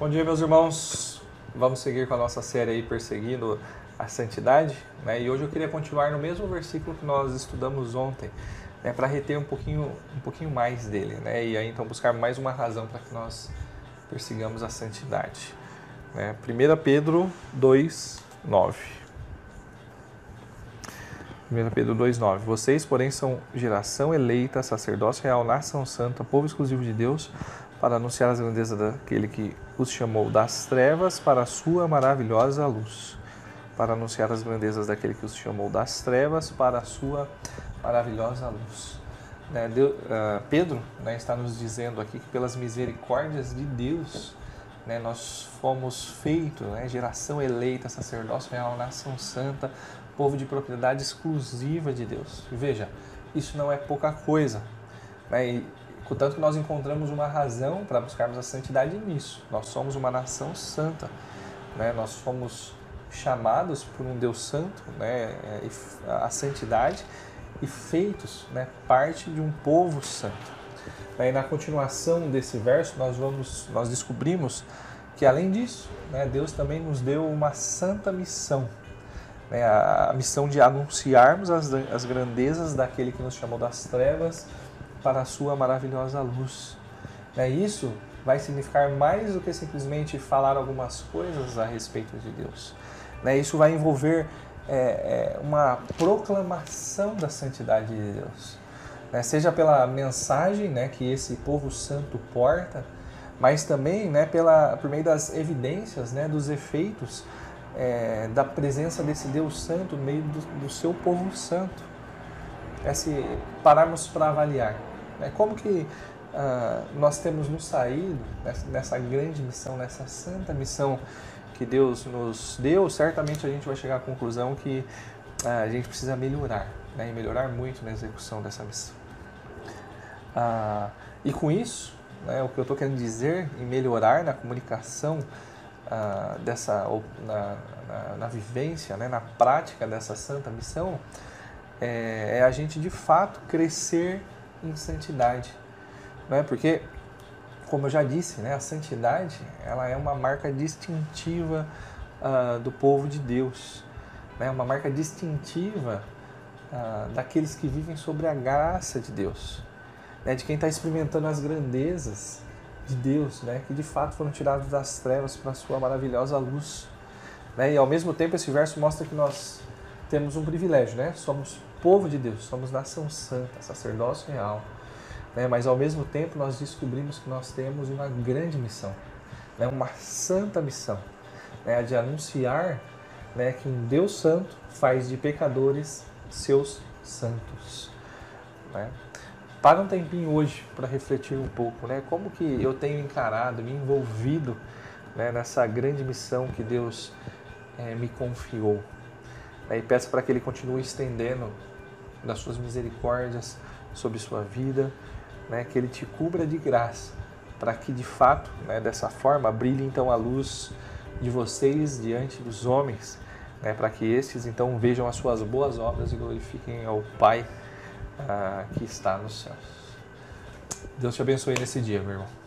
Bom dia, meus irmãos. Vamos seguir com a nossa série aí perseguindo a santidade, né? E hoje eu queria continuar no mesmo versículo que nós estudamos ontem, né? Para reter um pouquinho, um pouquinho mais dele, né? E aí então buscar mais uma razão para que nós persigamos a santidade. Né? 1 Pedro 2, 9. 1 Pedro 2,9 Vocês, porém, são geração eleita, sacerdócio real, nação santa, povo exclusivo de Deus, para anunciar as grandezas daquele que os chamou das trevas para a sua maravilhosa luz. Para anunciar as grandezas daquele que os chamou das trevas para a sua maravilhosa luz. Né, uh, Pedro né, está nos dizendo aqui que pelas misericórdias de Deus né, nós fomos feitos, né, geração eleita, sacerdócio real, nação santa, povo de propriedade exclusiva de Deus. veja, isso não é pouca coisa. Né? E, portanto, nós encontramos uma razão para buscarmos a santidade nisso. Nós somos uma nação santa. Né? Nós fomos chamados por um Deus santo, né? a santidade, e feitos né? parte de um povo santo. E na continuação desse verso, nós, vamos, nós descobrimos que, além disso, né? Deus também nos deu uma santa missão né, a missão de anunciarmos as, as grandezas daquele que nos chamou das trevas para a sua maravilhosa luz. Né, isso vai significar mais do que simplesmente falar algumas coisas a respeito de Deus. Né, isso vai envolver é, é, uma proclamação da santidade de Deus. Né, seja pela mensagem né, que esse povo santo porta, mas também né, pela, por meio das evidências, né, dos efeitos é, da presença desse Deus Santo no meio do, do seu povo santo. É se pararmos para avaliar né, como que ah, nós temos nos saído nessa, grande missão, nessa santa missão que Deus nos deu, certamente a gente vai chegar à conclusão que ah, a gente precisa melhorar, né, e melhorar muito na execução dessa missão. Ah, e com isso, né, o que eu estou querendo dizer em melhorar na comunicação dessa na, na, na, vivência, né, na prática dessa santa missão, é, é, a gente de fato crescer em santidade, né? Porque, como eu já disse, né, a santidade ela é uma marca distintiva ah, do povo de Deus, né? Uma marca distintiva ah, daqueles que vivem sobre a graça de Deus, né? De quem está experimentando as grandezas de Deus, né, que de fato foram tirados das trevas para a sua maravilhosa luz. Né? E ao mesmo tempo esse verso mostra que nós temos um privilégio, né? Somos povo de Deus, somos nação santa, sacerdócio real. Né? Mas ao mesmo tempo nós descobrimos que nós temos uma grande missão, né? uma santa missão, né? de anunciar né? que um Deus santo faz de pecadores seus santos. Né? para um tempinho hoje para refletir um pouco, né? Como que eu tenho encarado, me envolvido né, nessa grande missão que Deus é, me confiou. Né? E peço para que Ele continue estendendo das suas misericórdias sobre sua vida, né? Que Ele te cubra de graça, para que de fato, né, dessa forma, brilhe então a luz de vocês diante dos homens, né? Para que estes então vejam as suas boas obras e glorifiquem ao Pai ah, que está nos céus. Deus te abençoe nesse dia, meu irmão.